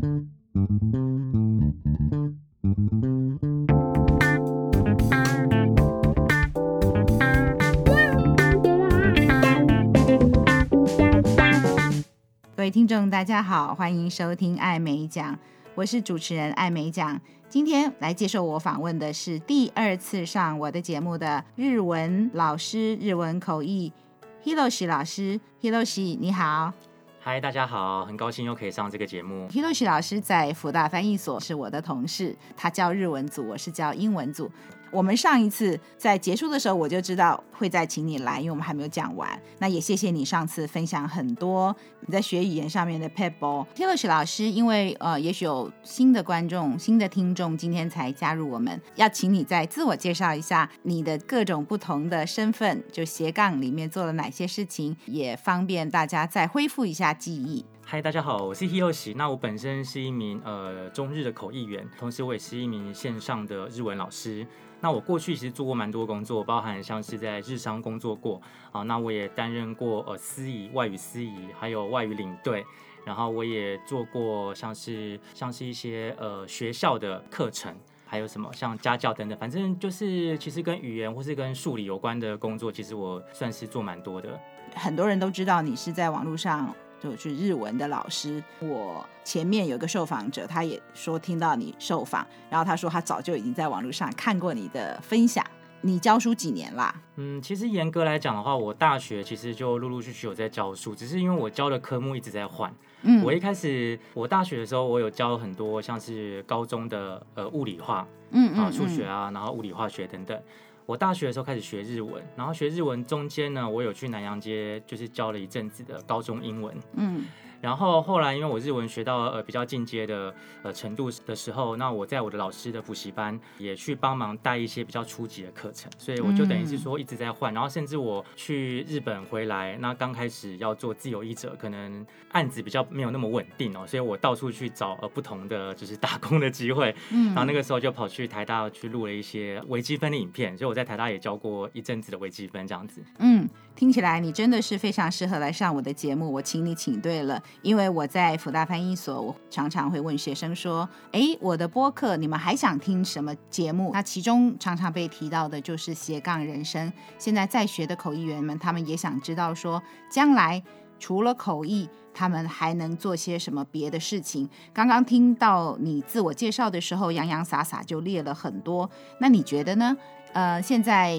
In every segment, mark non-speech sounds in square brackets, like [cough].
各位听众，大家好，欢迎收听艾美讲，我是主持人艾美讲。今天来接受我访问的是第二次上我的节目的日文老师，日文口译 Hiroshi 老师，Hiroshi 你好，嗨，大家好，很高兴又可以上这个节目。李若旭老师在福大翻译所是我的同事，他教日文组，我是教英文组。我们上一次在结束的时候，我就知道会再请你来，因为我们还没有讲完。那也谢谢你上次分享很多你在学语言上面的撇步。Hiroshi 老师，因为呃，也许有新的观众、新的听众今天才加入我们，要请你再自我介绍一下你的各种不同的身份，就斜杠里面做了哪些事情，也方便大家再恢复一下记忆。嗨，大家好，我是 Hiroshi。那我本身是一名呃中日的口译员，同时我也是一名线上的日文老师。那我过去其实做过蛮多工作，包含像是在日商工作过啊，那我也担任过呃司仪、外语司仪，还有外语领队，然后我也做过像是像是一些呃学校的课程，还有什么像家教等等，反正就是其实跟语言或是跟数理有关的工作，其实我算是做蛮多的。很多人都知道你是在网络上。就是日文的老师，我前面有个受访者，他也说听到你受访，然后他说他早就已经在网络上看过你的分享。你教书几年啦？嗯，其实严格来讲的话，我大学其实就陆陆续续有在教书，只是因为我教的科目一直在换。嗯，我一开始我大学的时候，我有教很多像是高中的呃物理化，嗯啊数学啊，然后物理化学等等。我大学的时候开始学日文，然后学日文中间呢，我有去南洋街，就是教了一阵子的高中英文。嗯。然后后来，因为我日文学到呃比较进阶的呃程度的时候，那我在我的老师的补习班也去帮忙带一些比较初级的课程，所以我就等于是说一直在换。然后甚至我去日本回来，那刚开始要做自由译者，可能案子比较没有那么稳定哦，所以我到处去找呃不同的就是打工的机会。嗯，然后那个时候就跑去台大去录了一些微积分的影片，所以我在台大也教过一阵子的微积分这样子。嗯，听起来你真的是非常适合来上我的节目，我请你请对了。因为我在辅大翻译所，我常常会问学生说：“哎，我的播客你们还想听什么节目？”那其中常常被提到的就是斜杠人生。现在在学的口译员们，他们也想知道说，将来除了口译，他们还能做些什么别的事情。刚刚听到你自我介绍的时候，洋洋洒洒就列了很多。那你觉得呢？呃，现在。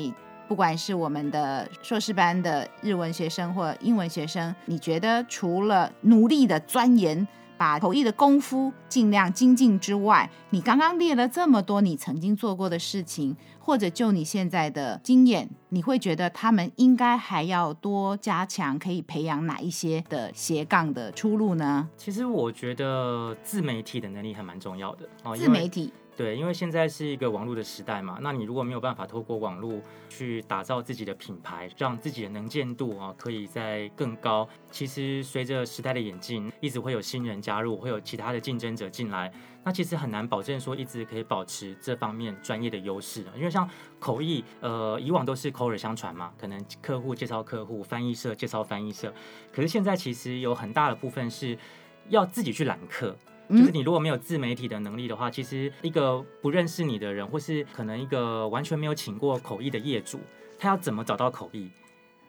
不管是我们的硕士班的日文学生或英文学生，你觉得除了努力的钻研，把口译的功夫尽量精进之外，你刚刚列了这么多你曾经做过的事情，或者就你现在的经验，你会觉得他们应该还要多加强，可以培养哪一些的斜杠的出路呢？其实我觉得自媒体的能力还蛮重要的哦，自媒体。对，因为现在是一个网络的时代嘛，那你如果没有办法透过网络去打造自己的品牌，让自己的能见度啊可以在更高，其实随着时代的演进，一直会有新人加入，会有其他的竞争者进来，那其实很难保证说一直可以保持这方面专业的优势。因为像口译，呃，以往都是口耳相传嘛，可能客户介绍客户，翻译社介绍翻译社，可是现在其实有很大的部分是要自己去揽客。就是你如果没有自媒体的能力的话，其实一个不认识你的人，或是可能一个完全没有请过口译的业主，他要怎么找到口译？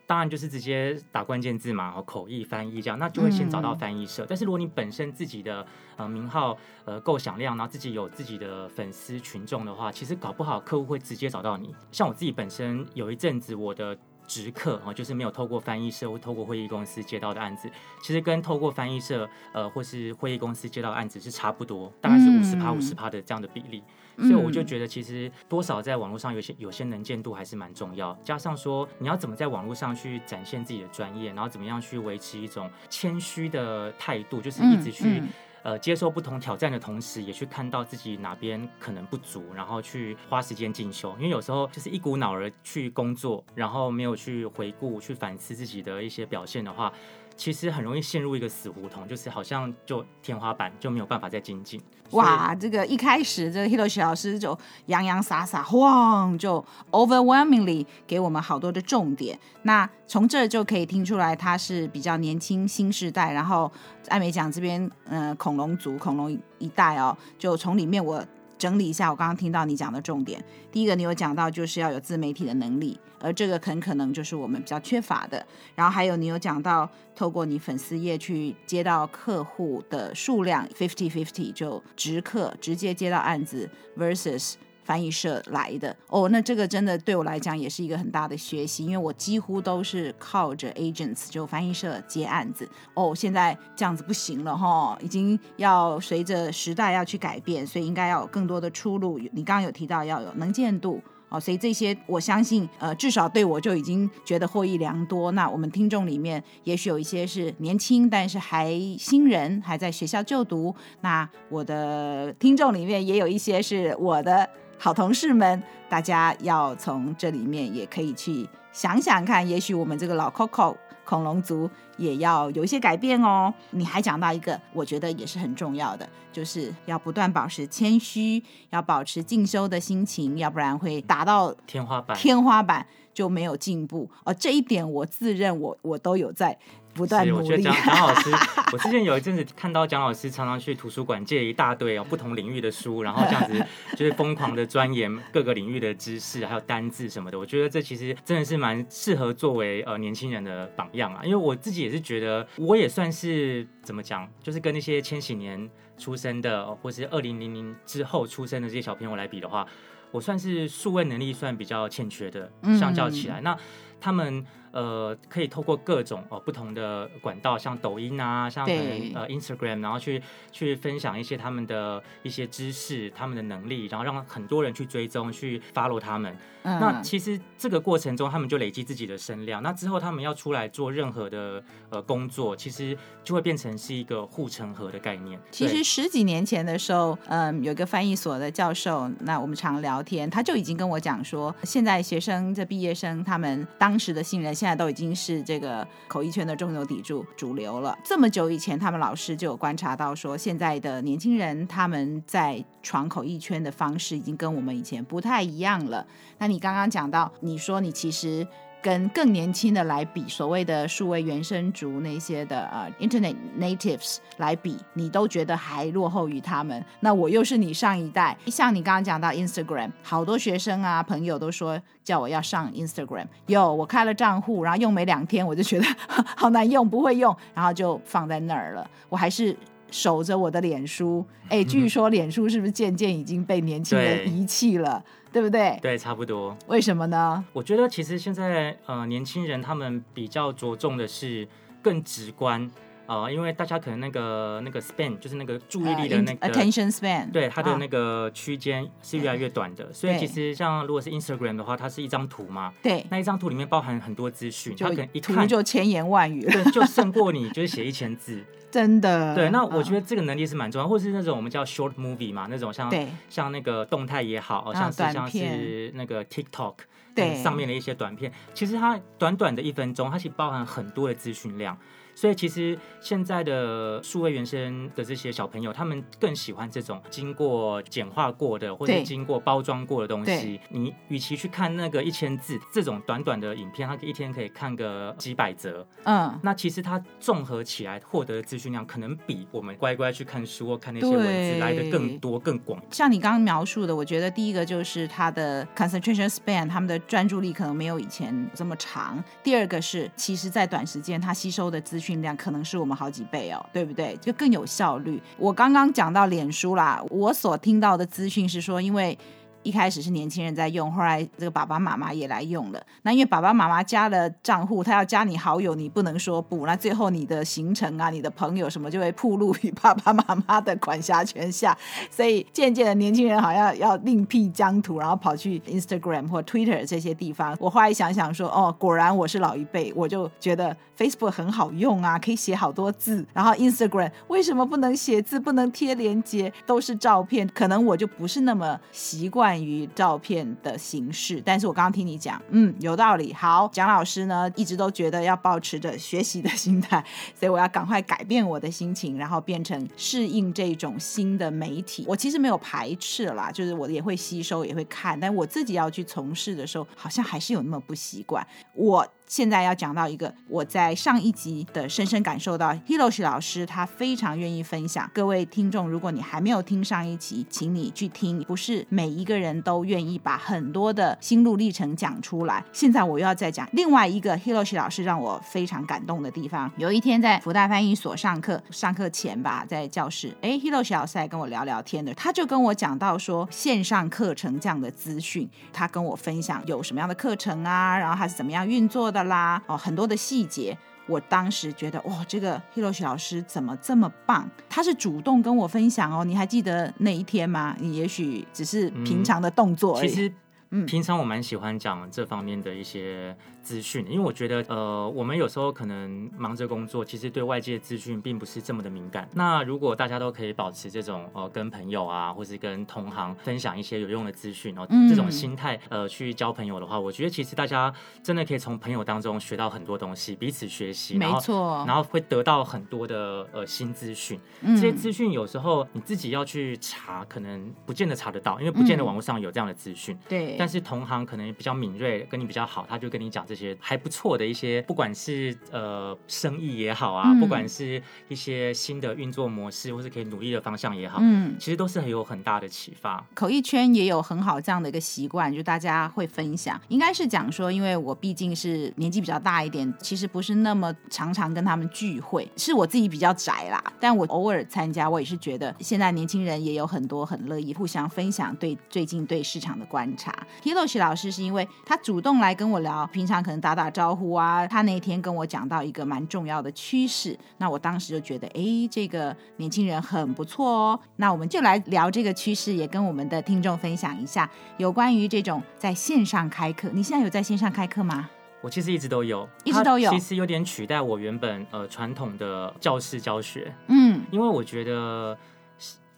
当然就是直接打关键字嘛，口译翻译这样，那就会先找到翻译社。但是如果你本身自己的呃名号呃够响亮，然后自己有自己的粉丝群众的话，其实搞不好客户会直接找到你。像我自己本身有一阵子我的。直客啊，就是没有透过翻译社或透过会议公司接到的案子，其实跟透过翻译社呃或是会议公司接到的案子是差不多，大概是五十趴五十趴的这样的比例。所以我就觉得，其实多少在网络上有些有些能见度还是蛮重要。加上说，你要怎么在网络上去展现自己的专业，然后怎么样去维持一种谦虚的态度，就是一直去。呃，接受不同挑战的同时，也去看到自己哪边可能不足，然后去花时间进修。因为有时候就是一股脑儿去工作，然后没有去回顾、去反思自己的一些表现的话，其实很容易陷入一个死胡同，就是好像就天花板就没有办法再精进。哇，这个一开始这个 Hiroshi 老师就洋洋洒洒，晃就 overwhelmingly 给我们好多的重点。那从这就可以听出来，他是比较年轻新世代。然后艾美奖这边，嗯、恐龙族、恐龙一代哦，就从里面我。整理一下，我刚刚听到你讲的重点。第一个，你有讲到就是要有自媒体的能力，而这个很可能就是我们比较缺乏的。然后还有你有讲到，透过你粉丝页去接到客户的数量 fifty fifty，就直客直接接到案子 versus。翻译社来的哦，那这个真的对我来讲也是一个很大的学习，因为我几乎都是靠着 agents 就翻译社接案子哦。现在这样子不行了哈，已经要随着时代要去改变，所以应该要有更多的出路。你刚刚有提到要有能见度哦，所以这些我相信呃，至少对我就已经觉得获益良多。那我们听众里面也许有一些是年轻，但是还新人还在学校就读，那我的听众里面也有一些是我的。好同事们，大家要从这里面也可以去想想看，也许我们这个老 Coco 恐龙族也要有一些改变哦。你还讲到一个，我觉得也是很重要的，就是要不断保持谦虚，要保持进修的心情，要不然会达到天花板，天花板就没有进步。哦，这一点我自认我我都有在。不断努力。我觉得蒋蒋老师，[laughs] 我之前有一阵子看到蒋老师常常去图书馆借一大堆哦不同领域的书，然后这样子 [laughs] 就是疯狂的钻研各个领域的知识，还有单字什么的。我觉得这其实真的是蛮适合作为呃年轻人的榜样啊。因为我自己也是觉得，我也算是怎么讲，就是跟那些千禧年出生的，或是二零零零之后出生的这些小朋友来比的话，我算是数位能力算比较欠缺的，相较起来，嗯、那他们。呃，可以透过各种哦不同的管道，像抖音啊，像可能呃 Instagram，然后去去分享一些他们的一些知识、他们的能力，然后让很多人去追踪、去 follow 他们。嗯。那其实这个过程中，他们就累积自己的声量。那之后他们要出来做任何的呃工作，其实就会变成是一个护城河的概念。其实十几年前的时候，嗯，有个翻译所的教授，那我们常聊天，他就已经跟我讲说，现在学生这毕业生，他们当时的新人。现在都已经是这个口译圈的中流砥柱主流了。这么久以前，他们老师就有观察到说，现在的年轻人他们在闯口译圈的方式已经跟我们以前不太一样了。那你刚刚讲到，你说你其实。跟更年轻的来比，所谓的数位原生族那些的呃、，Internet natives 来比，你都觉得还落后于他们。那我又是你上一代，像你刚刚讲到 Instagram，好多学生啊朋友都说叫我要上 Instagram，有我开了账户，然后用没两天我就觉得 [laughs] 好难用，不会用，然后就放在那儿了。我还是守着我的脸书，哎，据说脸书是不是渐渐已经被年轻人遗弃了？对不对？对，差不多。为什么呢？我觉得其实现在呃，年轻人他们比较着重的是更直观啊、呃，因为大家可能那个那个 span 就是那个注意力的那个、uh, attention span，对它的那个区间是越来越短的。所以其实像如果是 Instagram 的话，它是一张图嘛，对，那一张图里面包含很多资讯，它可能一看就千言万语，对，就胜过你就是写一千字。真的，对，那我觉得这个能力是蛮重要，或者是那种我们叫 short movie 嘛，那种像像那个动态也好，像是像是那个 TikTok 对、嗯、上面的一些短片，其实它短短的一分钟，它其实包含很多的资讯量。所以其实现在的数位原生的这些小朋友，他们更喜欢这种经过简化过的，或者经过包装过的东西。你与其去看那个一千字这种短短的影片，他一天可以看个几百则。嗯，那其实他综合起来获得的资讯量，可能比我们乖乖去看书或看那些文字来的更多更广。像你刚刚描述的，我觉得第一个就是他的 concentration span，他们的专注力可能没有以前这么长。第二个是，其实在短时间他吸收的资讯量可能是我们好几倍哦，对不对？就更有效率。我刚刚讲到脸书啦，我所听到的资讯是说，因为。一开始是年轻人在用，后来这个爸爸妈妈也来用了。那因为爸爸妈妈加了账户，他要加你好友，你不能说不。那最后你的行程啊，你的朋友什么就会暴露于爸爸妈妈的管辖权下。[laughs] 所以渐渐的，年轻人好像要另辟疆土，然后跑去 Instagram 或 Twitter 这些地方。我后来想想说，哦，果然我是老一辈，我就觉得 Facebook 很好用啊，可以写好多字。然后 Instagram 为什么不能写字，不能贴链接，都是照片？可能我就不是那么习。惯于照片的形式。但是我刚刚听你讲，嗯，有道理。好，蒋老师呢一直都觉得要保持着学习的心态，所以我要赶快改变我的心情，然后变成适应这种新的媒体。我其实没有排斥啦，就是我也会吸收，也会看，但我自己要去从事的时候，好像还是有那么不习惯。我。现在要讲到一个我在上一集的深深感受到，Hiroshi 老师他非常愿意分享。各位听众，如果你还没有听上一集，请你去听。不是每一个人都愿意把很多的心路历程讲出来。现在我又要再讲另外一个 Hiroshi 老师让我非常感动的地方。有一天在福大翻译所上课，上课前吧，在教室，哎，Hiroshi 老师来跟我聊聊天的，他就跟我讲到说线上课程这样的资讯，他跟我分享有什么样的课程啊，然后他是怎么样运作的。啦哦，很多的细节，我当时觉得哇，这个 Hiroshi 老师怎么这么棒？他是主动跟我分享哦，你还记得那一天吗？你也许只是平常的动作而已。嗯，其实，嗯，平常我蛮喜欢讲这方面的一些。资讯，因为我觉得，呃，我们有时候可能忙着工作，其实对外界资讯并不是这么的敏感。那如果大家都可以保持这种，呃，跟朋友啊，或是跟同行分享一些有用的资讯，然后这种心态，呃，去交朋友的话，我觉得其实大家真的可以从朋友当中学到很多东西，彼此学习，没错，然后会得到很多的呃新资讯。这些资讯有时候你自己要去查，可能不见得查得到，因为不见得网络上有这样的资讯。对，但是同行可能比较敏锐，跟你比较好，他就跟你讲。这些还不错的一些，不管是呃生意也好啊，嗯、不管是一些新的运作模式，或是可以努力的方向也好，嗯，其实都是很有很大的启发。口译圈也有很好这样的一个习惯，就大家会分享。应该是讲说，因为我毕竟是年纪比较大一点，其实不是那么常常跟他们聚会，是我自己比较宅啦。但我偶尔参加，我也是觉得现在年轻人也有很多很乐意互相分享对最近对市场的观察。Hiroshi 老师是因为他主动来跟我聊，平常。可能打打招呼啊，他那天跟我讲到一个蛮重要的趋势，那我当时就觉得，哎，这个年轻人很不错哦。那我们就来聊这个趋势，也跟我们的听众分享一下有关于这种在线上开课。你现在有在线上开课吗？我其实一直都有，一直都有。其实有点取代我原本呃传统的教室教学，嗯，因为我觉得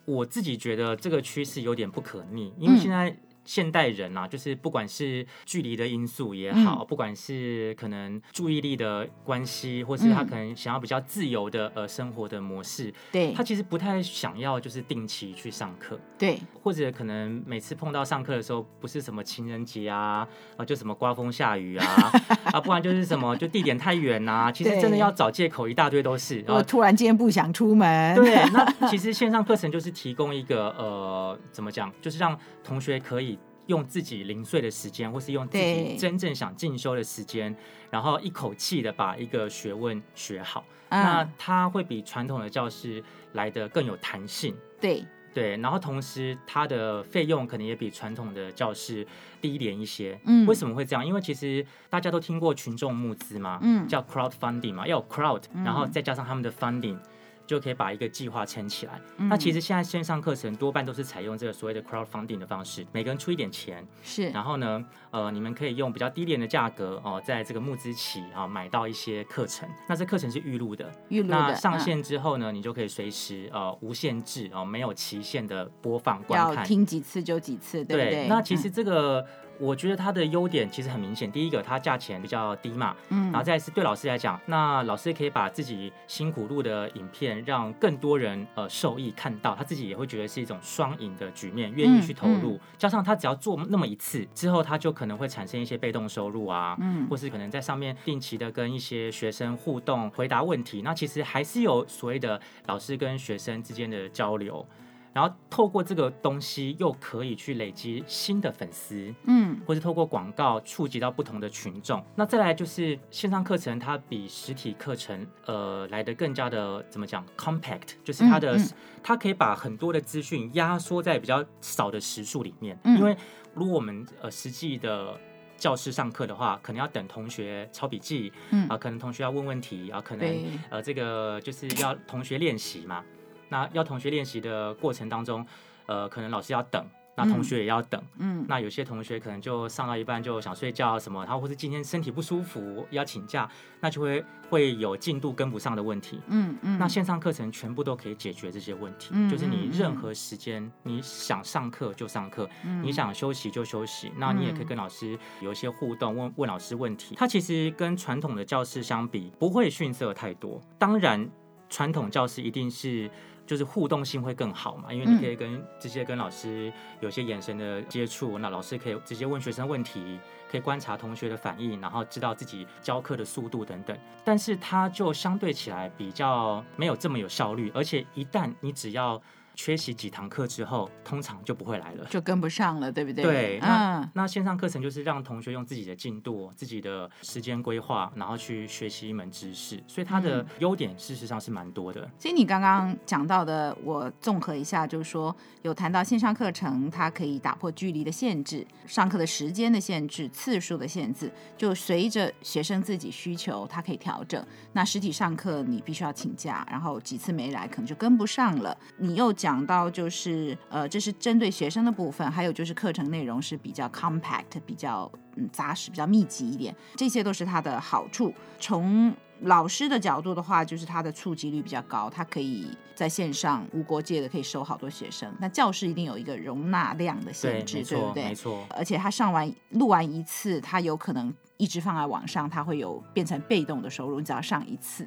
我自己觉得这个趋势有点不可逆，因为现在。嗯现代人啊，就是不管是距离的因素也好，嗯、不管是可能注意力的关系，或是他可能想要比较自由的呃生活的模式，对，他其实不太想要就是定期去上课，对，或者可能每次碰到上课的时候，不是什么情人节啊，啊就什么刮风下雨啊，[laughs] 啊不然就是什么就地点太远啊，其实真的要找借口一大堆都是。我突然间不想出门，对，那 [laughs] 其实线上课程就是提供一个呃怎么讲，就是让同学可以。用自己零碎的时间，或是用自己真正想进修的时间，然后一口气的把一个学问学好，嗯、那它会比传统的教师来的更有弹性。对对，然后同时它的费用可能也比传统的教室低廉一些。嗯，为什么会这样？因为其实大家都听过群众募资嘛，嗯，叫 crowdfunding 嘛，要有 crowd，然后再加上他们的 funding。就可以把一个计划撑起来。嗯、那其实现在线上课程多半都是采用这个所谓的 crowdfunding 的方式，每个人出一点钱，是，然后呢，呃，你们可以用比较低廉的价格哦、呃，在这个募资期啊、呃、买到一些课程。那这课程是预录的，预录的。那上线之后呢，嗯、你就可以随时呃无限制哦、呃，没有期限的播放观看，要听几次就几次，对不对？对，那其实这个。嗯我觉得它的优点其实很明显，第一个它价钱比较低嘛，嗯，然后再是对老师来讲，那老师也可以把自己辛苦录的影片让更多人呃受益看到，他自己也会觉得是一种双赢的局面，愿意去投入，嗯嗯、加上他只要做那么一次之后，他就可能会产生一些被动收入啊，嗯，或是可能在上面定期的跟一些学生互动回答问题，那其实还是有所谓的老师跟学生之间的交流。然后透过这个东西，又可以去累积新的粉丝，嗯，或是透过广告触及到不同的群众。那再来就是线上课程，它比实体课程呃来的更加的怎么讲？compact，就是它的、嗯嗯、它可以把很多的资讯压缩在比较少的时数里面。嗯、因为如果我们呃实际的教室上课的话，可能要等同学抄笔记，嗯啊、呃，可能同学要问问题啊，可能呃这个就是要同学练习嘛。那要同学练习的过程当中，呃，可能老师要等，那同学也要等，嗯，那有些同学可能就上到一半就想睡觉什么，然后或是今天身体不舒服要请假，那就会会有进度跟不上的问题，嗯嗯，那线上课程全部都可以解决这些问题，嗯、就是你任何时间你想上课就上课，嗯、你想休息就休息，那你也可以跟老师有一些互动，问问老师问题。它其实跟传统的教室相比，不会逊色太多。当然，传统教室一定是。就是互动性会更好嘛，因为你可以跟直接跟老师有些眼神的接触，那老师可以直接问学生问题，可以观察同学的反应，然后知道自己教课的速度等等。但是它就相对起来比较没有这么有效率，而且一旦你只要缺席几堂课之后，通常就不会来了，就跟不上了，对不对？对，那、嗯、那线上课程就是让同学用自己的进度、自己的时间规划，然后去学习一门知识，所以它的优点事实上是蛮多的。嗯、其实你刚刚讲到的，我综合一下，就是说有谈到线上课程，它可以打破距离的限制、上课的时间的限制、次数的限制，就随着学生自己需求，它可以调整。那实体上课你必须要请假，然后几次没来，可能就跟不上了。你又讲到就是呃，这是针对学生的部分，还有就是课程内容是比较 compact，比较嗯扎实，比较密集一点，这些都是它的好处。从老师的角度的话，就是它的触及率比较高，它可以在线上无国界的可以收好多学生。那教室一定有一个容纳量的限制，对，对不对？没错。而且他上完录完一次，他有可能一直放在网上，他会有变成被动的收入，你只要上一次。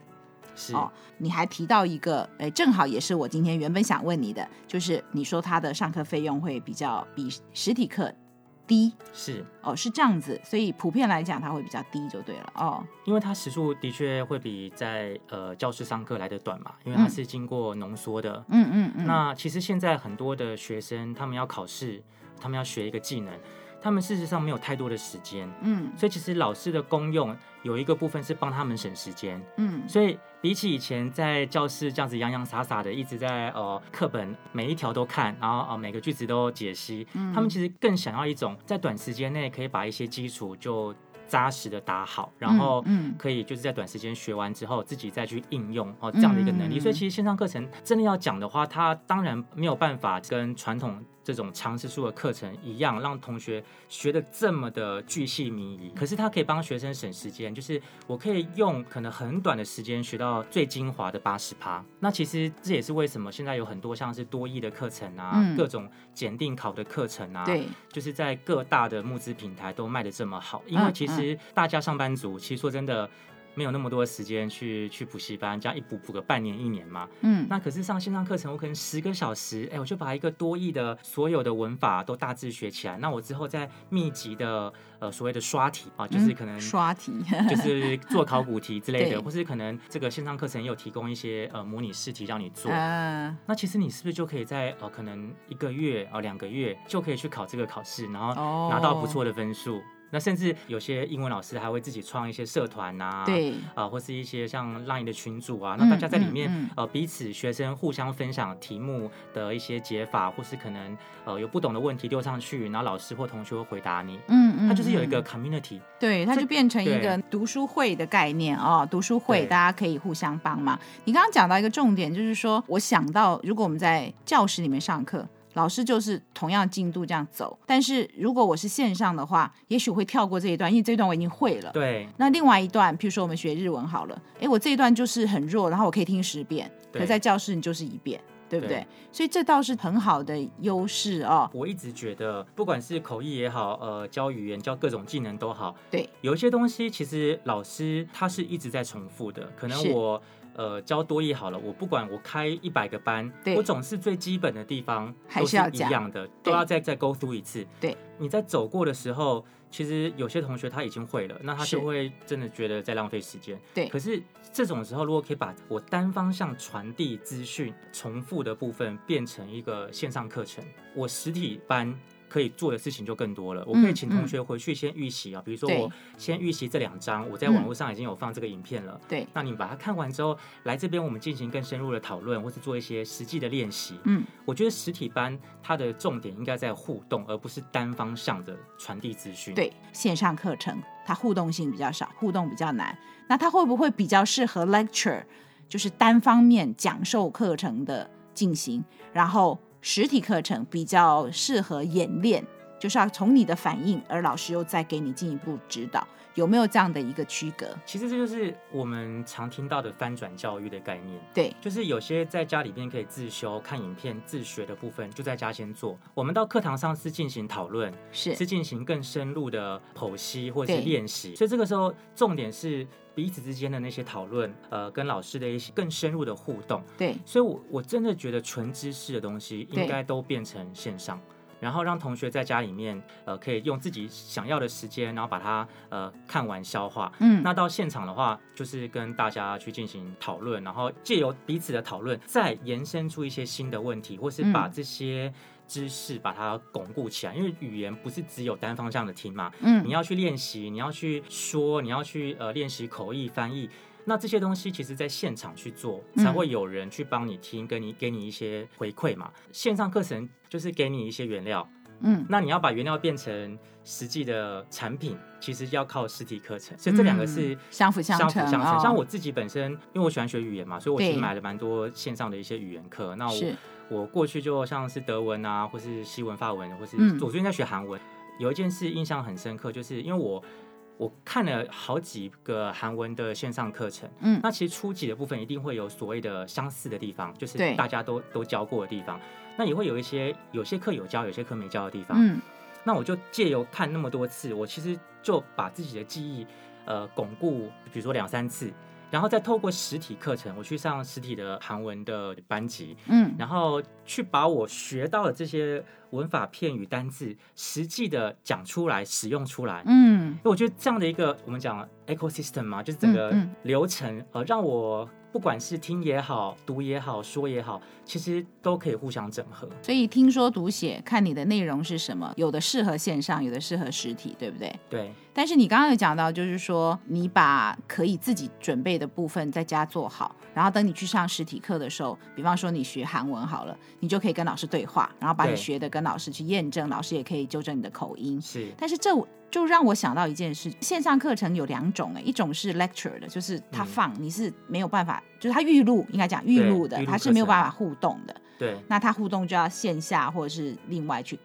是。哦，你还提到一个，哎，正好也是我今天原本想问你的，就是你说他的上课费用会比较比实体课低，是。哦，是这样子，所以普遍来讲它会比较低就对了哦，因为它时数的确会比在呃教室上课来的短嘛，因为它是经过浓缩的，嗯嗯嗯，那其实现在很多的学生他们要考试，他们要学一个技能。他们事实上没有太多的时间，嗯，所以其实老师的功用有一个部分是帮他们省时间，嗯，所以比起以前在教室这样子洋洋洒洒的一直在呃课本每一条都看，然后呃每个句子都解析，嗯，他们其实更想要一种在短时间内可以把一些基础就扎实的打好，然后嗯。可以就是在短时间学完之后自己再去应用哦这样的一个能力，所以其实线上课程真的要讲的话，它当然没有办法跟传统。这种长时数的课程一样，让同学学得这么的巨细靡遗。可是他可以帮学生省时间，就是我可以用可能很短的时间学到最精华的八十趴。那其实这也是为什么现在有很多像是多益的课程啊，嗯、各种检定考的课程啊，对，就是在各大的募资平台都卖得这么好。因为其实大家上班族，其实说真的。没有那么多时间去去补习班，这样一补补个半年一年嘛。嗯，那可是上线上课程，我可能十个小时，哎，我就把一个多亿的所有的文法都大致学起来。那我之后再密集的呃所谓的刷题啊，就是可能、嗯、刷题，就 [laughs] 是做考古题之类的，或是可能这个线上课程也有提供一些呃模拟试题让你做。呃、那其实你是不是就可以在呃可能一个月啊、呃、两个月就可以去考这个考试，然后拿到不错的分数？哦那甚至有些英文老师还会自己创一些社团呐、啊，对，啊、呃，或是一些像 Line 的群组啊，那大家在里面、嗯嗯、呃彼此学生互相分享题目的一些解法，或是可能呃有不懂的问题丢上去，然后老师或同学会回答你，嗯嗯，它就是有一个 community，对，它就变成一个读书会的概念哦，读书会大家可以互相帮忙。你刚刚讲到一个重点，就是说我想到如果我们在教室里面上课。老师就是同样进度这样走，但是如果我是线上的话，也许会跳过这一段，因为这一段我已经会了。对。那另外一段，譬如说我们学日文好了，哎，我这一段就是很弱，然后我可以听十遍，可在教室你就是一遍，对不对？对。所以这倒是很好的优势哦。我一直觉得，不管是口译也好，呃，教语言、教各种技能都好，对，有一些东西其实老师他是一直在重复的，可能我。呃，教多益好了，我不管我开一百个班，我总是最基本的地方都是一样的，都要再再 go through 一次。对，你在走过的时候，其实有些同学他已经会了，那他就会真的觉得在浪费时间。对，可是这种时候，如果可以把我单方向传递资讯、重复的部分变成一个线上课程，我实体班。可以做的事情就更多了。我可以请同学回去先预习啊，比如说我先预习这两章，我在网络上已经有放这个影片了。对，那你把它看完之后，来这边我们进行更深入的讨论，或是做一些实际的练习。嗯，我觉得实体班它的重点应该在互动，而不是单方向的传递资讯。对，线上课程它互动性比较少，互动比较难。那它会不会比较适合 lecture，就是单方面讲授课程的进行，然后？实体课程比较适合演练，就是要从你的反应，而老师又再给你进一步指导。有没有这样的一个区隔？其实这就是我们常听到的翻转教育的概念。对，就是有些在家里边可以自修、看影片、自学的部分，就在家先做。我们到课堂上是进行讨论，是是进行更深入的剖析或者是练习。所以这个时候重点是彼此之间的那些讨论，呃，跟老师的一些更深入的互动。对，所以我我真的觉得纯知识的东西应该都变成线上。然后让同学在家里面，呃，可以用自己想要的时间，然后把它呃看完消化。嗯，那到现场的话，就是跟大家去进行讨论，然后借由彼此的讨论，再延伸出一些新的问题，或是把这些知识把它巩固起来。嗯，因为语言不是只有单方向的听嘛，嗯，你要去练习，你要去说，你要去呃练习口译翻译。那这些东西其实，在现场去做，才会有人去帮你听，跟你给你一些回馈嘛。线上课程就是给你一些原料，嗯，那你要把原料变成实际的产品，其实要靠实体课程。所以这两个是相辅相成。相辅相成。像我自己本身，因为我喜欢学语言嘛，所以我其实买了蛮多线上的一些语言课。那我我过去就像是德文啊，或是西文、法文，或是我最近在学韩文。有一件事印象很深刻，就是因为我。我看了好几个韩文的线上课程，嗯，那其实初级的部分一定会有所谓的相似的地方，就是大家都都教过的地方。那也会有一些有些课有教，有些课没教的地方。嗯，那我就借由看那么多次，我其实就把自己的记忆呃巩固，比如说两三次。然后再透过实体课程，我去上实体的韩文的班级，嗯，然后去把我学到的这些文法、片语、单字，实际的讲出来、使用出来，嗯，因为我觉得这样的一个我们讲 ecosystem 嘛，就是整个流程，呃，让我。不管是听也好，读也好，说也好，其实都可以互相整合。所以听说读写，看你的内容是什么，有的适合线上，有的适合实体，对不对？对。但是你刚刚有讲到，就是说你把可以自己准备的部分在家做好，然后等你去上实体课的时候，比方说你学韩文好了，你就可以跟老师对话，然后把你学的跟老师去验证，老师也可以纠正你的口音。是。但是这就让我想到一件事，线上课程有两种诶，一种是 lecture 的，就是他放，嗯、你是没有办法，就是他预录，应该讲预录的，他是没有办法互动的。对，那他互动就要线下或者是另外去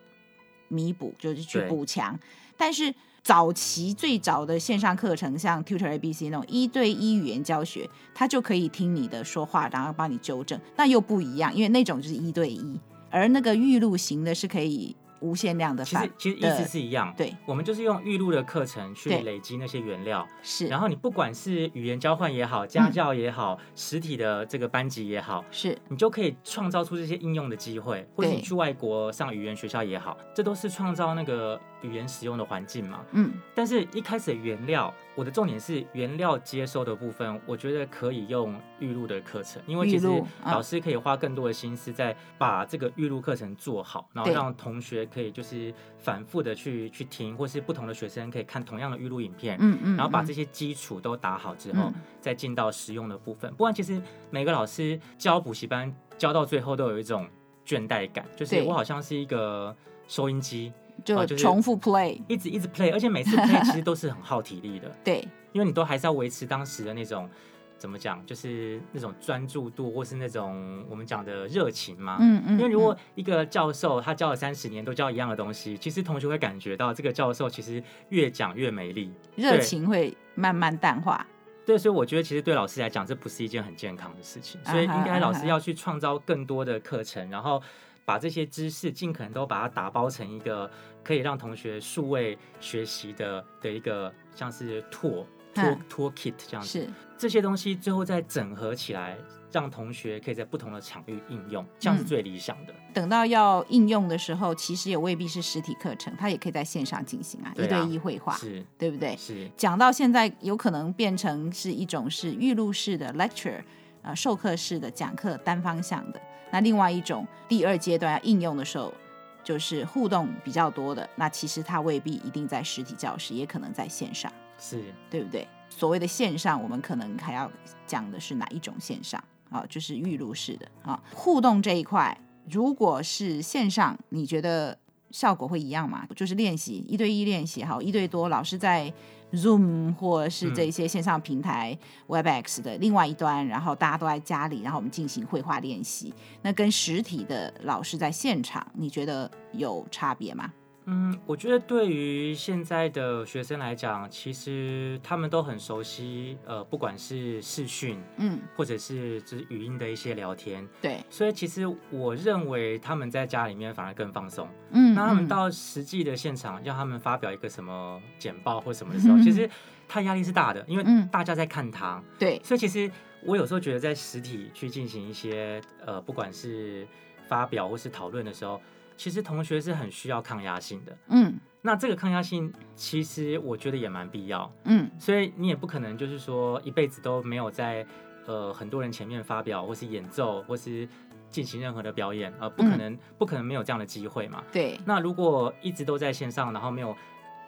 弥补，就是去补强。但是早期最早的线上课程，像 Tutor ABC 那种一对一语言教学，他就可以听你的说话，然后帮你纠正，那又不一样，因为那种就是一对一，而那个预录型的是可以。无限量的，其实其实意思是一样。对，我们就是用预录的课程去累积那些原料。是，然后你不管是语言交换也好，家教也好，嗯、实体的这个班级也好，是你就可以创造出这些应用的机会，或者你去外国上语言学校也好，这都是创造那个语言使用的环境嘛。嗯，但是一开始的原料。我的重点是原料接收的部分，我觉得可以用预录的课程，因为其实老师可以花更多的心思在把这个预录课程做好，然后让同学可以就是反复的去去听，或是不同的学生可以看同样的预录影片，嗯嗯，然后把这些基础都打好之后，再进到实用的部分。不然其实每个老师教补习班教到最后都有一种倦怠感，就是我好像是一个收音机。就重复 play，一直一直 play，而且每次 play [laughs] 其实都是很耗体力的。对，因为你都还是要维持当时的那种怎么讲，就是那种专注度，或是那种我们讲的热情嘛。嗯嗯。因为如果一个教授他教了三十年都教一样的东西，其实同学会感觉到这个教授其实越讲越没力，热情会慢慢淡化。对，所以我觉得其实对老师来讲，这不是一件很健康的事情。所以应该老师要去创造更多的课程，然后。把这些知识尽可能都把它打包成一个可以让同学数位学习的的一个像是 tool tool tool kit 这样子，是这些东西最后再整合起来，让同学可以在不同的场域应用，这样是最理想的。等到要应用的时候，其实也未必是实体课程，它也可以在线上进行啊，一对一绘画，是对不对？是。讲到现在，有可能变成是一种是预录式的 lecture，呃，授课式的讲课，单方向的。那另外一种第二阶段要应用的时候，就是互动比较多的。那其实它未必一定在实体教室，也可能在线上，是对不对？所谓的线上，我们可能还要讲的是哪一种线上啊？就是预录式的啊。互动这一块，如果是线上，你觉得效果会一样吗？就是练习一对一练习，好，一对多，老师在 Zoom 或是这些线上平台、嗯、Webex 的另外一端，然后大家都在家里，然后我们进行绘画练习。那跟实体的老师在现场，你觉得有差别吗？嗯，我觉得对于现在的学生来讲，其实他们都很熟悉，呃，不管是视讯，嗯，或者是就是语音的一些聊天，对，所以其实我认为他们在家里面反而更放松，嗯，那他们到实际的现场，让他们发表一个什么简报或什么的时候，[laughs] 嗯、其实他压力是大的，因为大家在看他，嗯、对，所以其实我有时候觉得在实体去进行一些呃，不管是发表或是讨论的时候。其实同学是很需要抗压性的，嗯，那这个抗压性其实我觉得也蛮必要，嗯，所以你也不可能就是说一辈子都没有在呃很多人前面发表或是演奏或是进行任何的表演，呃，不可能、嗯、不可能没有这样的机会嘛，对。那如果一直都在线上，然后没有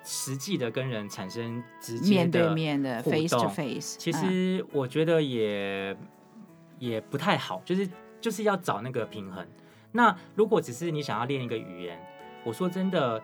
实际的跟人产生直接的面对面的 face to face，其实我觉得也、嗯、也不太好，就是就是要找那个平衡。那如果只是你想要练一个语言，我说真的，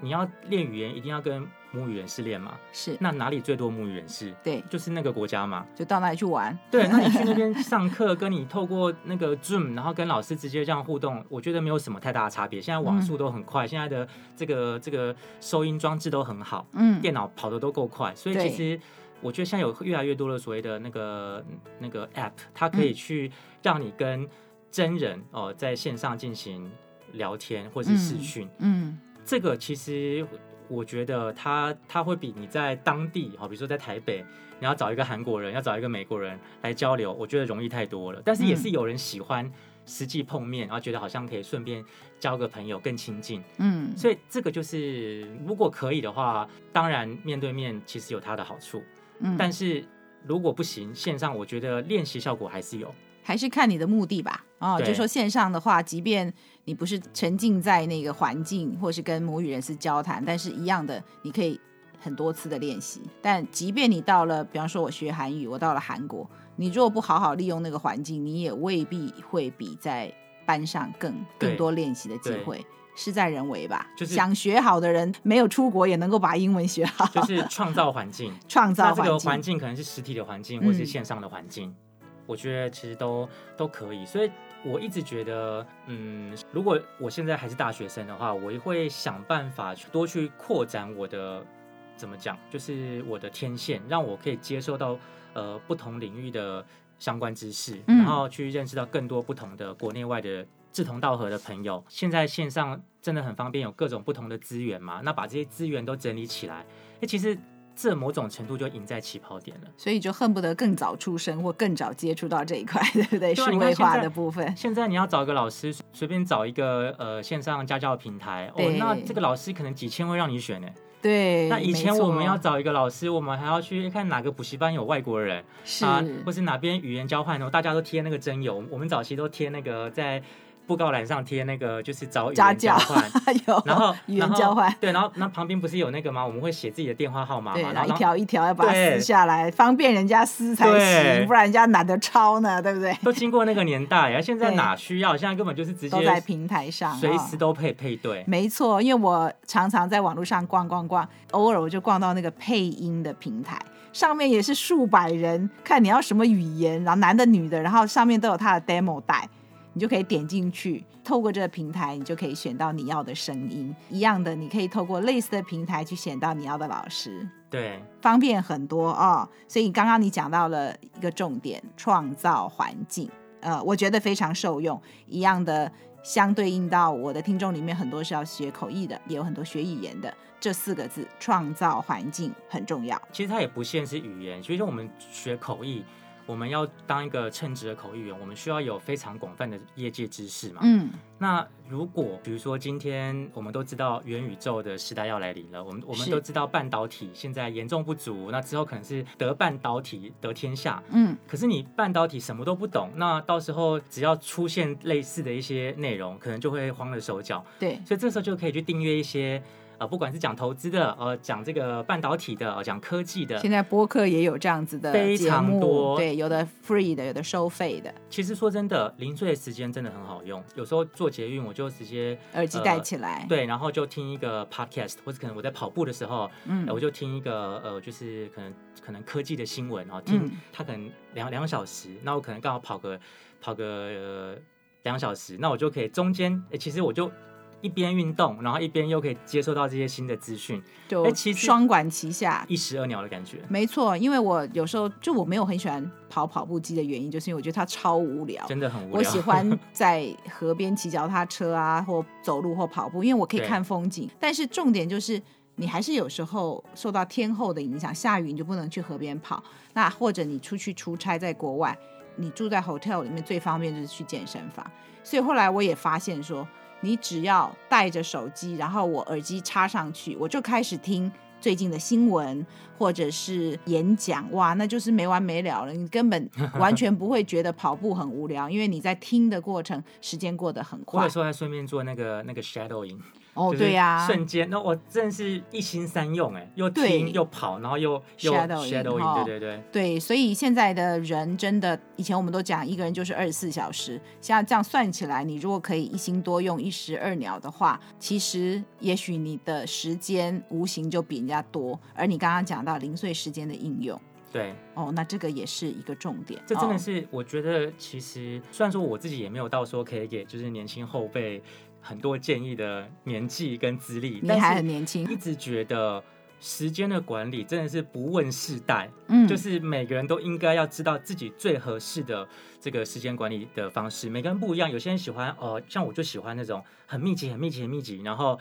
你要练语言一定要跟母语人士练嘛？是。那哪里最多母语人士？对，就是那个国家嘛。就到那里去玩。[laughs] 对，那你去那边上课，跟你透过那个 Zoom，然后跟老师直接这样互动，我觉得没有什么太大的差别。现在网速都很快，嗯、现在的这个这个收音装置都很好，嗯，电脑跑的都够快，所以其实我觉得现在有越来越多的所谓的那个那个 App，它可以去让你跟真人哦，在线上进行聊天或是视讯，嗯，嗯，这个其实我觉得他他会比你在当地，哦，比如说在台北，你要找一个韩国人，要找一个美国人来交流，我觉得容易太多了。但是也是有人喜欢实际碰面，然后觉得好像可以顺便交个朋友，更亲近，嗯，所以这个就是如果可以的话，当然面对面其实有它的好处，嗯，但是如果不行，线上我觉得练习效果还是有。还是看你的目的吧。哦，就说线上的话，即便你不是沉浸在那个环境，或是跟母语人士交谈，但是一样的，你可以很多次的练习。但即便你到了，比方说我学韩语，我到了韩国，你如果不好好利用那个环境，你也未必会比在班上更更多练习的机会。事在人为吧。就是想学好的人，没有出国也能够把英文学好。就是创造环境，[laughs] 创造环境。这个环境可能是实体的环境，或是线上的环境。嗯我觉得其实都都可以，所以我一直觉得，嗯，如果我现在还是大学生的话，我也会想办法去多去扩展我的怎么讲，就是我的天线，让我可以接受到呃不同领域的相关知识，然后去认识到更多不同的国内外的志同道合的朋友。现在线上真的很方便，有各种不同的资源嘛，那把这些资源都整理起来，哎，其实。这某种程度就赢在起跑点了，所以就恨不得更早出生或更早接触到这一块，[laughs] 对不对？数位化的部分。现在你要找一个老师，随便找一个呃线上家教平台，哦，那这个老师可能几千位让你选呢。对。那以前我们要找一个老师，我们还要去看哪个补习班有外国人，是啊，或是哪边语言交换哦，大家都贴那个真友，我们早期都贴那个在。布告栏上贴那个就是找语言交换，[laughs] 有然后语言交换对，然后那旁边不是有那个吗？我们会写自己的电话号码嘛，然后一条一条要把它撕下来，方便人家撕才行，不然人家懒得抄呢，对不对？都经过那个年代啊，现在哪需要？现在根本就是直接在平台上，随时都配配对。没错，因为我常常在网络上逛逛逛，偶尔我就逛到那个配音的平台，上面也是数百人，看你要什么语言，然后男的女的，然后上面都有他的 demo 带。你就可以点进去，透过这个平台，你就可以选到你要的声音。一样的，你可以透过类似的平台去选到你要的老师，对，方便很多哦。所以刚刚你讲到了一个重点，创造环境，呃，我觉得非常受用。一样的，相对应到我的听众里面，很多是要学口译的，也有很多学语言的。这四个字，创造环境很重要。其实它也不限是语言，所以说我们学口译。我们要当一个称职的口译员，我们需要有非常广泛的业界知识嘛。嗯。那如果比如说今天我们都知道元宇宙的时代要来临了，我们我们都知道半导体现在严重不足，那之后可能是得半导体得天下。嗯。可是你半导体什么都不懂，那到时候只要出现类似的一些内容，可能就会慌了手脚。对。所以这时候就可以去订阅一些呃，不管是讲投资的，呃，讲这个半导体的，呃，讲科技的，现在播客也有这样子的非常多，对，有的 free 的，有的收费的。其实说真的，零碎的时间真的很好用。有时候做捷运，我就直接耳机戴起来，呃，对，然后就听一个 podcast，或者可能我在跑步的时候，嗯，呃，我就听一个呃，就是可能可能科技的新闻，然后听它可能两两小时，那我可能刚好跑个跑个呃两小时，那我就可以中间，哎，其实我就。一边运动，然后一边又可以接受到这些新的资讯，就其实双管齐下，一石二鸟的感觉。没错，因为我有时候就我没有很喜欢跑跑步机的原因，就是因为我觉得它超无聊，真的很无聊。我喜欢在河边骑脚踏车啊，[laughs] 或走路或跑步，因为我可以看风景。但是重点就是，你还是有时候受到天候的影响，下雨你就不能去河边跑。那或者你出去出差在国外，你住在 hotel 里面最方便就是去健身房。所以后来我也发现说。你只要带着手机，然后我耳机插上去，我就开始听最近的新闻或者是演讲，哇，那就是没完没了了。你根本完全不会觉得跑步很无聊，因为你在听的过程，时间过得很快。或者说还顺便做那个那个 shadowing。哦，对呀，瞬间，那我真的是一心三用，哎，又听又跑，然后又又 shadowing，对对对，对，所以现在的人真的，以前我们都讲一个人就是二十四小时，现在这样算起来，你如果可以一心多用，一石二鸟的话，其实也许你的时间无形就比人家多，而你刚刚讲到零碎时间的应用，对，哦，那这个也是一个重点，这真的是我觉得，其实虽然说我自己也没有到说可以给就是年轻后辈。很多建议的年纪跟资历，你还很年轻，一直觉得时间的管理真的是不问世代，嗯，就是每个人都应该要知道自己最合适的这个时间管理的方式。每个人不一样，有些人喜欢哦、呃，像我就喜欢那种很密集、很密集、很密集，然后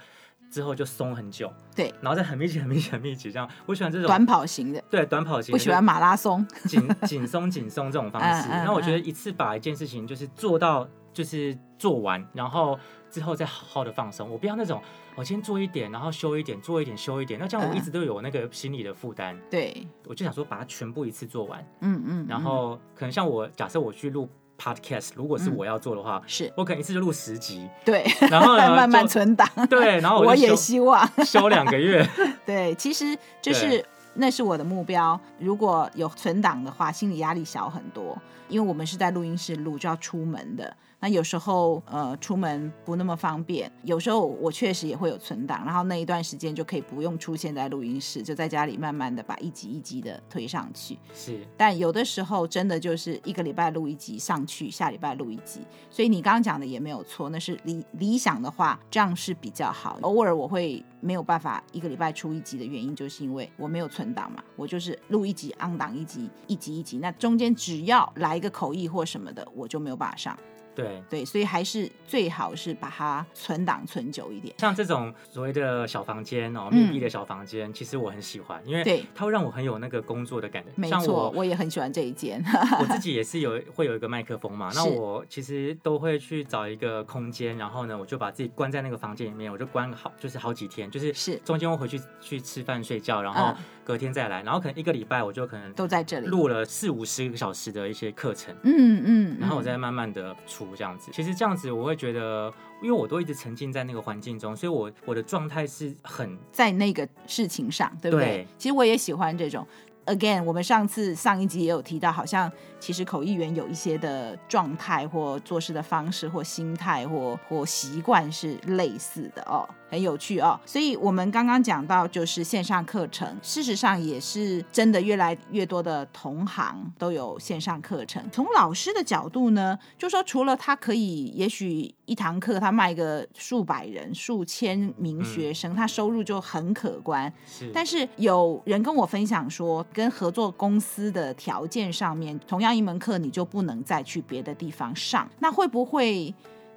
之后就松很久，对，然后再很密集、很密集、很密集这样。我喜欢这种短跑型的，对，短跑型的，我喜欢马拉松，紧紧松紧松这种方式。[laughs] 那、我觉得一次把一件事情就是做到，就是做完，然后。之后再好好的放松，我不要那种我先做一点，然后修一点，做一点修一点，那这样我一直都有那个心理的负担。对、嗯，我就想说把它全部一次做完。嗯嗯。然后可能像我假设我去录 podcast，如果是我要做的话，嗯、是我可能一次就录十集。[laughs] 对。然后 [laughs] 慢慢存档。[laughs] 对，然后我，我也希望休两个月。对，其实就是那是我的目标。如果有存档的话，心理压力小很多，因为我们是在录音室录，就要出门的。那有时候呃出门不那么方便，有时候我确实也会有存档，然后那一段时间就可以不用出现在录音室，就在家里慢慢的把一集一集的推上去。是，但有的时候真的就是一个礼拜录一集上去，下礼拜录一集，所以你刚刚讲的也没有错，那是理理想的话，这样是比较好。偶尔我会没有办法一个礼拜出一集的原因，就是因为我没有存档嘛，我就是录一集 on 档一集，一集一集，那中间只要来一个口译或什么的，我就没有办法上。对对，所以还是最好是把它存档存久一点。像这种所谓的小房间哦，密闭的小房间，嗯、其实我很喜欢，因为它会让我很有那个工作的感觉。没错，我也很喜欢这一间。我自 [laughs] 己也是有会有一个麦克风嘛，那我其实都会去找一个空间，然后呢，我就把自己关在那个房间里面，我就关好，就是好几天，就是是中间我回去去吃饭睡觉，然后隔天再来，然后可能一个礼拜我就可能都在这里录了四五十个小时的一些课程，嗯嗯，然后我再慢慢的出。这样子，其实这样子我会觉得，因为我都一直沉浸在那个环境中，所以我我的状态是很在那个事情上，对不对？对。其实我也喜欢这种。Again，我们上次上一集也有提到，好像其实口译员有一些的状态或做事的方式或心态或或习惯是类似的哦。很有趣哦，所以我们刚刚讲到就是线上课程，事实上也是真的越来越多的同行都有线上课程。从老师的角度呢，就说除了他可以，也许一堂课他卖个数百人、数千名学生，他收入就很可观。是，但是有人跟我分享说，跟合作公司的条件上面，同样一门课你就不能再去别的地方上，那会不会？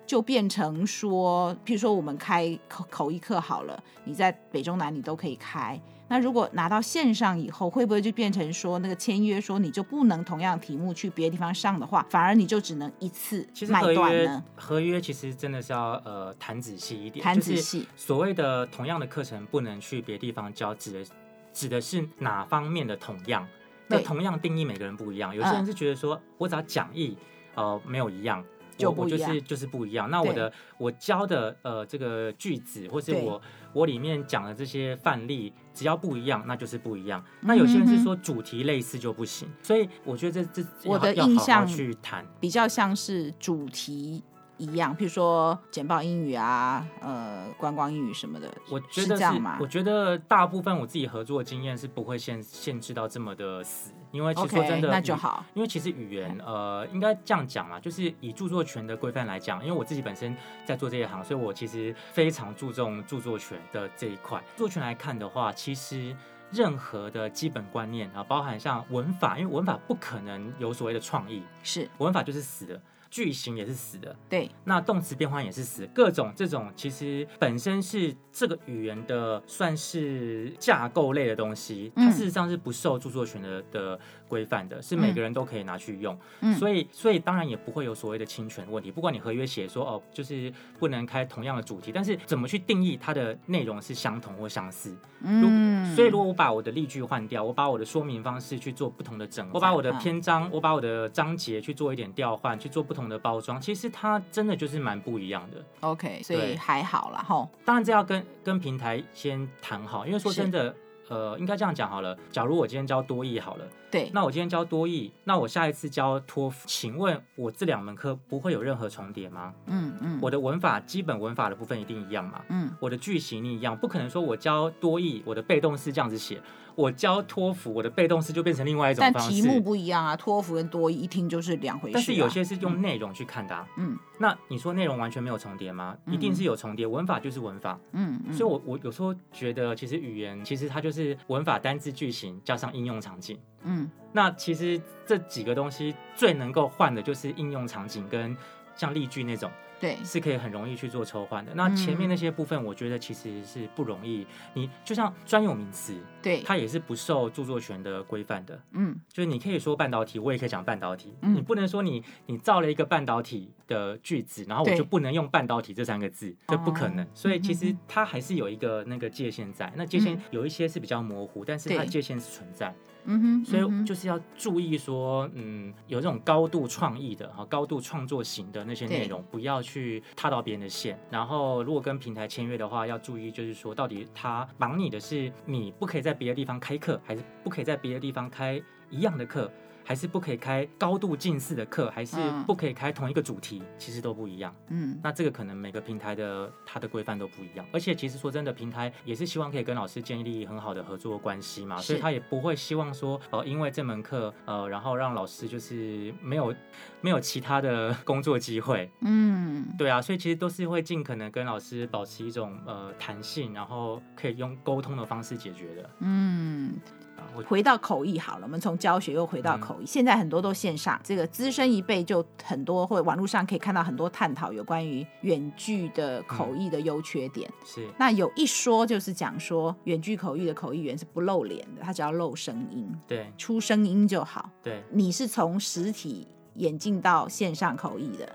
就变成说，譬如说我们开口口译课好了，你在北中南你都可以开。那如果拿到线上以后，会不会就变成说那个签约说你就不能同样题目去别的地方上的话，反而你就只能一次卖断呢？合约其实真的是要呃谈仔细一点，谈仔细。所谓的同样的课程不能去别的地方教，指的指的是哪方面的同样？那同样定义每个人不一样，有些人是觉得说我只要讲义呃没有一样。就我就是就是不一样。那我的我教的呃这个句子，或是我我里面讲的这些范例，只要不一样，那就是不一样。那有些人是说主题类似就不行，嗯、所以我觉得这这我的印象去谈比较像是主题。一样，譬如说简报英语啊，呃，观光英语什么的，我觉得是，是这样吗？我觉得大部分我自己合作的经验是不会限限制到这么的死，因为其实说真的，okay, 那就好。因为其实语言，呃，应该这样讲嘛，就是以著作权的规范来讲，因为我自己本身在做这一行，所以我其实非常注重著作权的这一块。著作权来看的话，其实任何的基本观念啊，包含像文法，因为文法不可能有所谓的创意，是文法就是死的。句型也是死的，对，那动词变换也是死，各种这种其实本身是这个语言的算是架构类的东西，它事实上是不受著作权的的规范的，是每个人都可以拿去用，嗯，所以所以当然也不会有所谓的侵权问题，不管你合约写说哦，就是不能开同样的主题，但是怎么去定义它的内容是相同或相似，嗯，所以如果我把我的例句换掉，我把我的说明方式去做不同的整合，我把我的篇章，我把我的章节去做一点调换，去做不同。的包装其实它真的就是蛮不一样的，OK，所以还好啦。吼。当然这要跟跟平台先谈好，因为说真的，呃，应该这样讲好了。假如我今天教多义好了，对，那我今天教多益，那我下一次教托福，请问我这两门课不会有任何重叠吗？嗯嗯，我的文法基本文法的部分一定一样嘛？嗯，我的句型一样，不可能说我教多益，我的被动式这样子写。我教托福，我的被动式就变成另外一种方式。但题目不一样啊，托福跟多益一听就是两回事啊。但是有些是用内容去看的啊。嗯，那你说内容完全没有重叠吗？一定是有重叠，文法就是文法。嗯，所以我我有时候觉得，其实语言其实它就是文法、单字、句型加上应用场景。嗯，那其实这几个东西最能够换的就是应用场景跟像例句那种。对，是可以很容易去做抽换的。那前面那些部分，我觉得其实是不容易。你就像专有名词，对，它也是不受著作权的规范的。嗯，就是你可以说半导体，我也可以讲半导体。嗯，你不能说你你造了一个半导体的句子，然后我就不能用半导体这三个字，这不可能。所以其实它还是有一个那个界限在。那界限有一些是比较模糊，但是它的界限是存在。嗯哼，所以就是要注意说，嗯，有这种高度创意的哈，高度创作型的那些内容，不要去踏到别人的线。然后，如果跟平台签约的话，要注意就是说，到底他绑你的是你不可以在别的地方开课，还是不可以在别的地方开一样的课？还是不可以开高度近似的课，还是不可以开同一个主题，嗯、其实都不一样。嗯，那这个可能每个平台的它的规范都不一样。而且其实说真的，平台也是希望可以跟老师建立很好的合作关系嘛，所以他也不会希望说，呃，因为这门课，呃，然后让老师就是没有没有其他的工作机会。嗯，对啊，所以其实都是会尽可能跟老师保持一种呃弹性，然后可以用沟通的方式解决的。嗯。回到口译好了，我们从教学又回到口译。嗯、现在很多都线上，这个资深一辈就很多，或者网络上可以看到很多探讨有关于远距的口译的优缺点。嗯、是，那有一说就是讲说，远距口译的口译员是不露脸的，他只要露声音，对，出声音就好。对，你是从实体演进到线上口译的，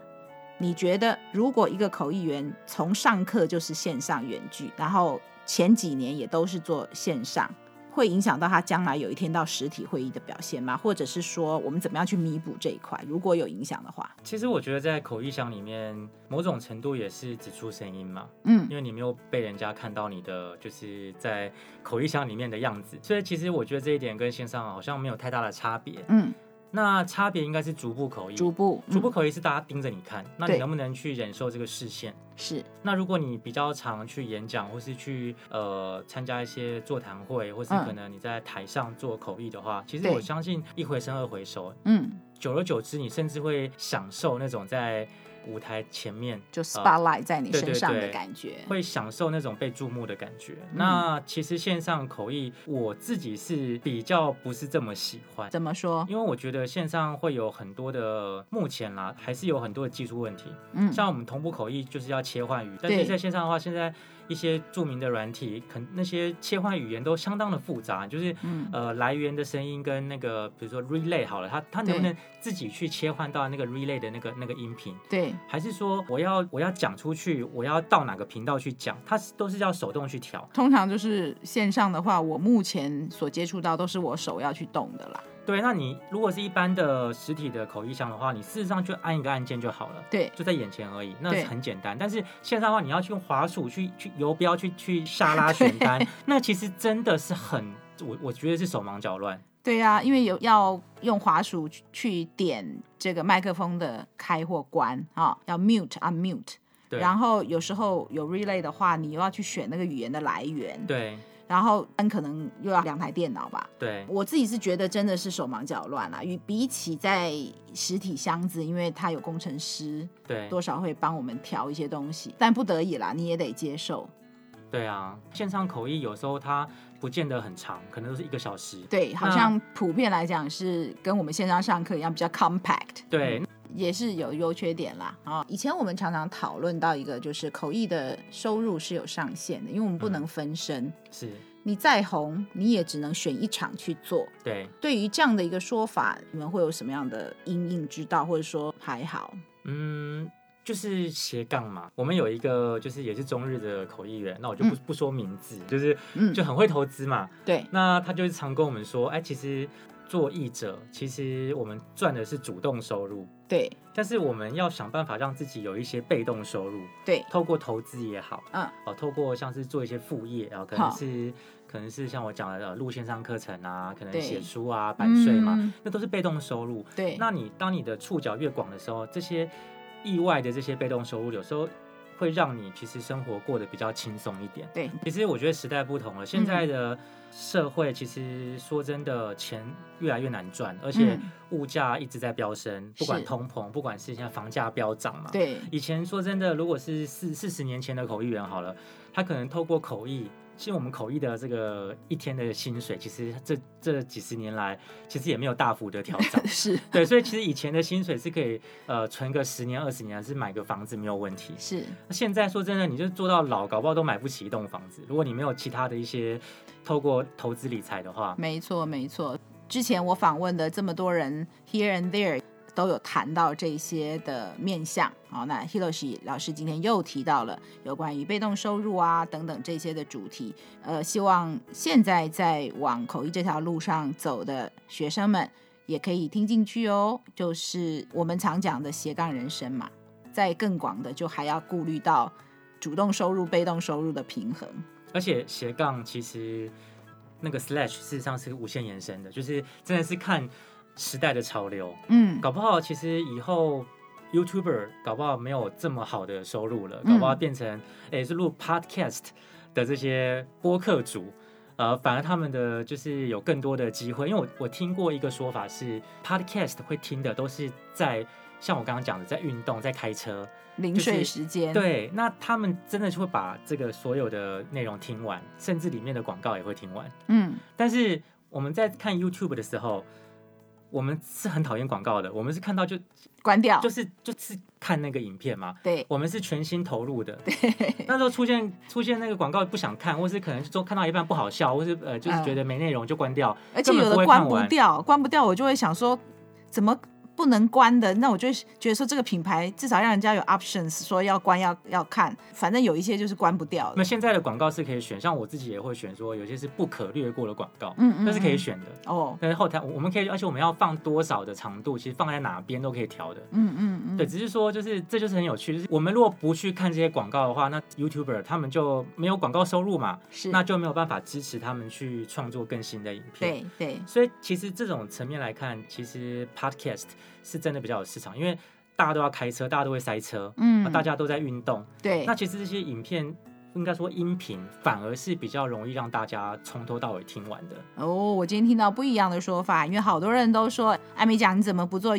你觉得如果一个口译员从上课就是线上远距，然后前几年也都是做线上？会影响到他将来有一天到实体会议的表现吗？或者是说，我们怎么样去弥补这一块？如果有影响的话，其实我觉得在口译箱里面，某种程度也是只出声音嘛，嗯，因为你没有被人家看到你的就是在口译箱里面的样子，所以其实我觉得这一点跟线上好像没有太大的差别，嗯。那差别应该是逐步口译，逐步，逐步口译是大家盯着你看，嗯、那你能不能去忍受这个视线？是。那如果你比较常去演讲，或是去呃参加一些座谈会，或是可能你在台上做口译的话，嗯、其实我相信一回生二回熟，嗯，久而久之，你甚至会享受那种在。舞台前面就 spotlight 在你身上的感觉，对对对，会享受那种被注目的感觉。嗯、那其实线上口译，我自己是比较不是这么喜欢。怎么说？因为我觉得线上会有很多的，目前啦还是有很多的技术问题。嗯，像我们同步口译就是要切换语，但是在线上的话，现在。一些著名的软体，可那些切换语言都相当的复杂，就是、嗯、呃来源的声音跟那个比如说 relay 好了，它它能不能自己去切换到那个 relay 的那个那个音频？对，还是说我要我要讲出去，我要到哪个频道去讲？它都是要手动去调。通常就是线上的话，我目前所接触到都是我手要去动的啦。对，那你如果是一般的实体的口译箱的话，你事实上就按一个按键就好了，对，就在眼前而已，那是很简单。但是线上的话，你要去用滑鼠去去游标去去下拉 [laughs] 选单，那其实真的是很，我我觉得是手忙脚乱。对啊，因为有要用滑鼠去点这个麦克风的开或关啊、哦，要 mute unmute，对，然后有时候有 relay 的话，你又要去选那个语言的来源，对。然后很可能又要两台电脑吧？对，我自己是觉得真的是手忙脚乱啊。与比起在实体箱子，因为它有工程师，对，多少会帮我们调一些东西，但不得已啦，你也得接受。对啊，线上口译有时候它不见得很长，可能都是一个小时。对，好像普遍来讲是跟我们线上上课一样，比较 compact。对。嗯也是有优缺点啦啊！以前我们常常讨论到一个，就是口译的收入是有上限的，因为我们不能分身。嗯、是，你再红，你也只能选一场去做。对，对于这样的一个说法，你们会有什么样的因应之道，或者说还好？嗯，就是斜杠嘛。我们有一个，就是也是中日的口译员，那我就不、嗯、不说名字，就是就很会投资嘛。对，那他就是常跟我们说，哎，其实。做译者，其实我们赚的是主动收入，对。但是我们要想办法让自己有一些被动收入，对。透过投资也好，嗯，哦，透过像是做一些副业，然后可能是可能是像我讲的录线上课程啊，可能写书啊、版税嘛、嗯，那都是被动收入。对。那你当你的触角越广的时候，这些意外的这些被动收入，有时候会让你其实生活过得比较轻松一点。对。其实我觉得时代不同了，现在的。嗯社会其实说真的，钱越来越难赚，而且物价一直在飙升，嗯，不管通膨，不管是现在房价飙涨嘛。对，以前说真的，如果是四四十年前的口译员好了，他可能透过口译。其实我们口译的这个一天的薪水，其实这这几十年来，其实也没有大幅的调整。[laughs] 是对，所以其实以前的薪水是可以呃存个十年二十年，还是买个房子没有问题。是。那现在说真的，你就做到老，搞不好都买不起一栋房子。如果你没有其他的一些透过投资理财的话。没错，没错。之前我访问的这么多人，here and there。都有谈到这些的面向，好，那 Hiroshi 老师今天又提到了有关于被动收入啊等等这些的主题，呃，希望现在在往口译这条路上走的学生们也可以听进去哦，就是我们常讲的斜杠人生嘛，在更广的就还要顾虑到主动收入、被动收入的平衡，而且斜杠其实那个 slash 事实上是无限延伸的，就是真的是看。时代的潮流，嗯，搞不好其实以后 YouTuber 搞不好没有这么好的收入了，搞不好变成诶、嗯欸、是录 Podcast 的这些播客主，呃，反而他们的就是有更多的机会，因为我我听过一个说法是 Podcast 会听的都是在像我刚刚讲的在运动、在开车。零碎时间、就是，对，那他们真的就会把这个所有的内容听完，甚至里面的广告也会听完，嗯，但是我们在看 YouTube 的时候。我们是很讨厌广告的，我们是看到就关掉，就是就是看那个影片嘛。对，我们是全心投入的。对，[laughs] 那时候出现出现那个广告不想看，或是可能就看到一半不好笑，或是呃就是觉得没内容就关掉。而且有的关不掉，关不掉，我就会想说怎么。不能关的，那我就觉得说这个品牌至少让人家有 options，说要关要要看，反正有一些就是关不掉的。那现在的广告是可以选，像我自己也会选，说有些是不可略过的广告，嗯嗯，那是可以选的哦。但是后台我们可以，而且我们要放多少的长度，其实放在哪边都可以调的，嗯嗯嗯。对，只是说就是这就是很有趣，就是我们如果不去看这些广告的话，那 YouTuber 他们就没有广告收入嘛，是，那就没有办法支持他们去创作更新的影片。对对。所以其实这种层面来看，其实 Podcast 是真的比较有市场，因为大家都要开车，大家都会塞车，嗯，大家都在运动，对。那其实这些影片，应该说音频，反而是比较容易让大家从头到尾听完的。哦，我今天听到不一样的说法，因为好多人都说，艾米讲你怎么不做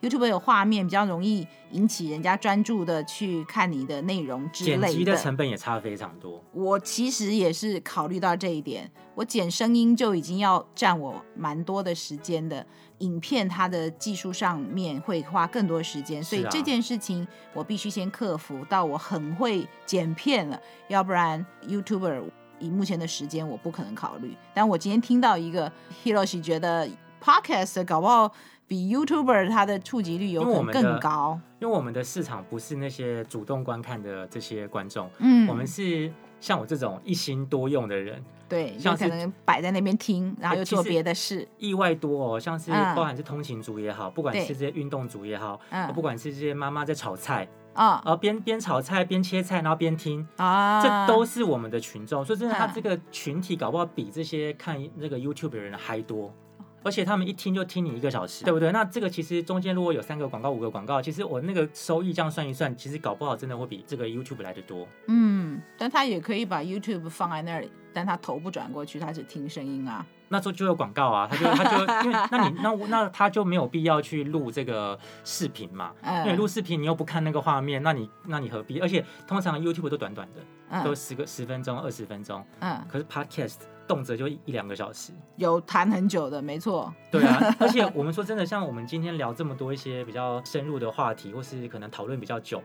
YouTuber？YouTube 有画面，比较容易引起人家专注的去看你的内容之类的。剪辑的成本也差非常多。我其实也是考虑到这一点，我剪声音就已经要占我蛮多的时间的。影片它的技术上面会花更多时间，所以这件事情我必须先克服到我很会剪片了，要不然 YouTuber 以目前的时间我不可能考虑。但我今天听到一个 Hiroshi 觉得 Podcast 搞不好。比 YouTuber 它的触及率有可能更高，因为我们的市场不是那些主动观看的这些观众，嗯，我们是像我这种一心多用的人，对，像可能摆在那边听，然后又做别的事，意外多哦，像是包含是通勤族也好，嗯、不管是这些运动族也好，嗯，不管是这些妈妈在炒菜。啊，然后边边炒菜边切菜，然后边听啊，这都是我们的群众。所以真的，他这个群体搞不好比这些看那个 YouTube 的人还多，而且他们一听就听你一个小时，对不对？那这个其实中间如果有三个广告、五个广告，其实我那个收益这样算一算，其实搞不好真的会比这个 YouTube 来的多。嗯，但他也可以把 YouTube 放在那里，但他头不转过去，他只听声音啊。那时候就有广告啊，他就 [laughs] 他就因为那你那那他就没有必要去录这个视频嘛，因为录视频你又不看那个画面，那你那你何必？而且通常 YouTube 都短短的，都十个十分钟、二十分钟，嗯，可是 Podcast 动辄就一两个小时，有谈很久的，没错。对啊，[laughs] 而且我们说真的，像我们今天聊这么多一些比较深入的话题，或是可能讨论比较久，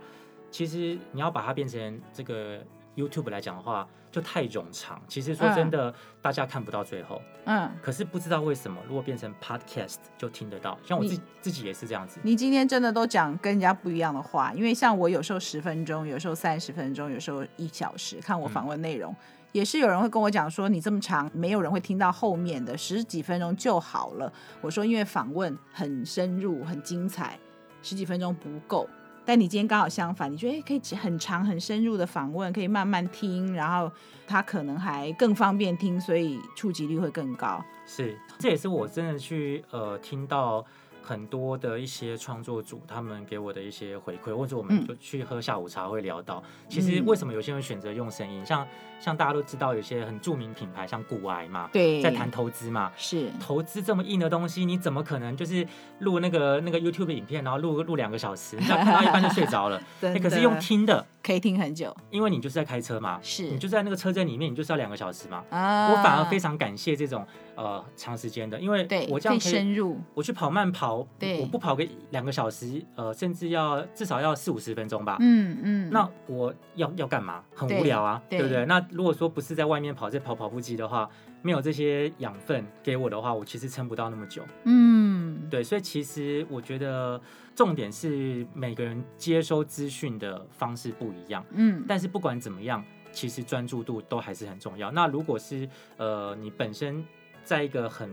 其实你要把它变成这个。YouTube 来讲的话，就太冗长。其实说真的，嗯、大家看不到最后。嗯。可是不知道为什么，如果变成 Podcast 就听得到。像我自己自己也是这样子。你今天真的都讲跟人家不一样的话，因为像我有时候十分钟，有时候三十分钟，有时候一小时，看我访问内容，嗯、也是有人会跟我讲说，你这么长，没有人会听到后面的十几分钟就好了。我说，因为访问很深入、很精彩，十几分钟不够。但你今天刚好相反，你觉得可以很长很深入的访问，可以慢慢听，然后他可能还更方便听，所以触及率会更高。是，这也是我真的去呃听到。很多的一些创作组，他们给我的一些回馈，或者我们就去喝下午茶会聊到，嗯、其实为什么有些人选择用声音？像像大家都知道，有些很著名品牌，像古癌嘛，对，在谈投资嘛，是。投资这么硬的东西，你怎么可能就是录那个那个 YouTube 影片，然后录录两个小时，[laughs] 你看到一半就睡着了？对、欸，可是用听的。可以听很久，因为你就是在开车嘛，是。你就在那个车阵里面，你就是要两个小时嘛。啊，我反而非常感谢这种呃长时间的，因为我这样可以，深入，我去跑慢跑，对，我不跑。个两个小时，呃，甚至要至少要四五十分钟吧。嗯嗯。那我要要干嘛？很无聊啊，对，对不对？那如果说不是在外面跑，在跑跑步机的话，没有这些养分给我的话，我其实撑不到那么久。嗯，对。所以其实我觉得重点是每个人接收资讯的方式不一样。嗯。但是不管怎么样，其实专注度都还是很重要。那如果是呃，你本身在一个很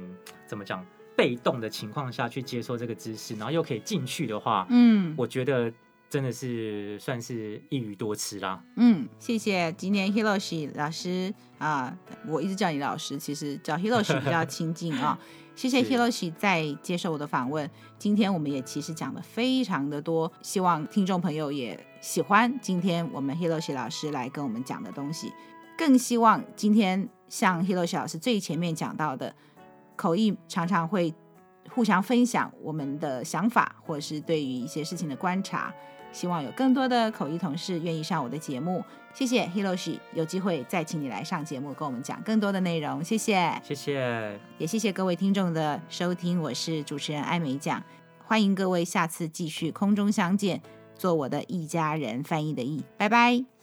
怎么讲？被动的情况下去接受这个知识，然后又可以进去的话，嗯，我觉得真的是算是一鱼多吃啦。嗯，谢谢今天 Hiroshi 老师啊，我一直叫你老师，其实叫 Hiroshi 比较亲近啊。[laughs] 谢谢 Hiroshi 在接受我的访问。今天我们也其实讲的非常的多，希望听众朋友也喜欢今天我们 Hiroshi 老师来跟我们讲的东西，更希望今天像 Hiroshi 老师最前面讲到的。口译常常会互相分享我们的想法，或者是对于一些事情的观察。希望有更多的口译同事愿意上我的节目。谢谢 Hiroshi，有机会再请你来上节目，跟我们讲更多的内容。谢谢，谢谢，也谢谢各位听众的收听。我是主持人艾美奖，欢迎各位下次继续空中相见，做我的一家人翻译的译，拜拜。